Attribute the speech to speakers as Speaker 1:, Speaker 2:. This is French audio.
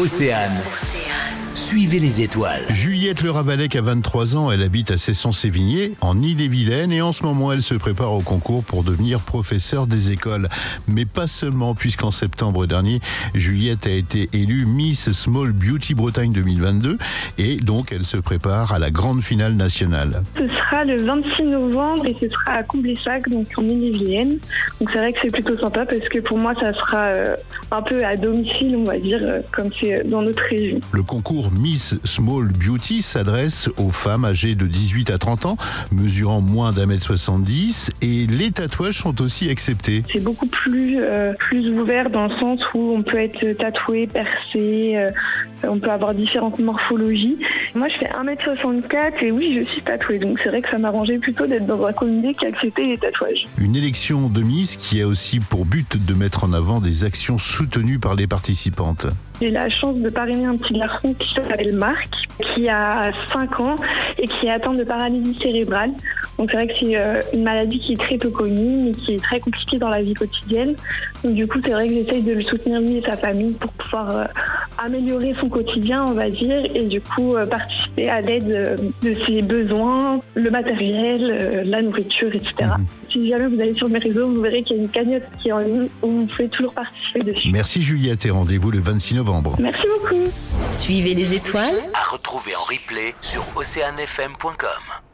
Speaker 1: Océane. Suivez les étoiles.
Speaker 2: Juliette Le Ravalec a 23 ans, elle habite à Cesson-Sévigné, en Ille-et-Vilaine, et en ce moment elle se prépare au concours pour devenir professeur des écoles. Mais pas seulement, puisqu'en septembre dernier, Juliette a été élue Miss Small Beauty Bretagne 2022, et donc elle se prépare à la grande finale nationale.
Speaker 3: Ce sera le 26 novembre et ce sera à Comblessac, donc en Ille-et-Vilaine. Donc c'est vrai que c'est plutôt sympa parce que pour moi ça sera euh, un peu à domicile, on va dire, euh, comme c'est dans notre région.
Speaker 2: Le concours Miss Small Beauty s'adresse aux femmes âgées de 18 à 30 ans, mesurant moins d'un mètre 70, et les tatouages sont aussi acceptés.
Speaker 3: C'est beaucoup plus, euh, plus ouvert dans le sens où on peut être tatoué, percé, euh, on peut avoir différentes morphologies. Moi, je fais 1m64 et oui, je suis tatouée. Donc, c'est vrai que ça m'arrangeait plutôt d'être dans un comité qui acceptait les tatouages.
Speaker 2: Une élection de Miss qui a aussi pour but de mettre en avant des actions soutenues par les participantes.
Speaker 3: J'ai la chance de parrainer un petit garçon qui s'appelle Marc, qui a 5 ans et qui est atteint de paralysie cérébrale. Donc c'est vrai que c'est euh, une maladie qui est très peu connue, mais qui est très compliquée dans la vie quotidienne. Donc du coup, c'est vrai que j'essaye de le soutenir lui et sa famille pour pouvoir euh, améliorer son quotidien, on va dire, et du coup euh, participer à l'aide de ses besoins, le matériel, la nourriture, etc. Si jamais vous allez sur mes réseaux, vous verrez qu'il y a une cagnotte qui est en ligne où vous pouvez toujours participer dessus.
Speaker 2: Merci Juliette et rendez-vous le 26 novembre.
Speaker 3: Merci beaucoup.
Speaker 1: Suivez les étoiles. À retrouver en replay sur oceanfm.com.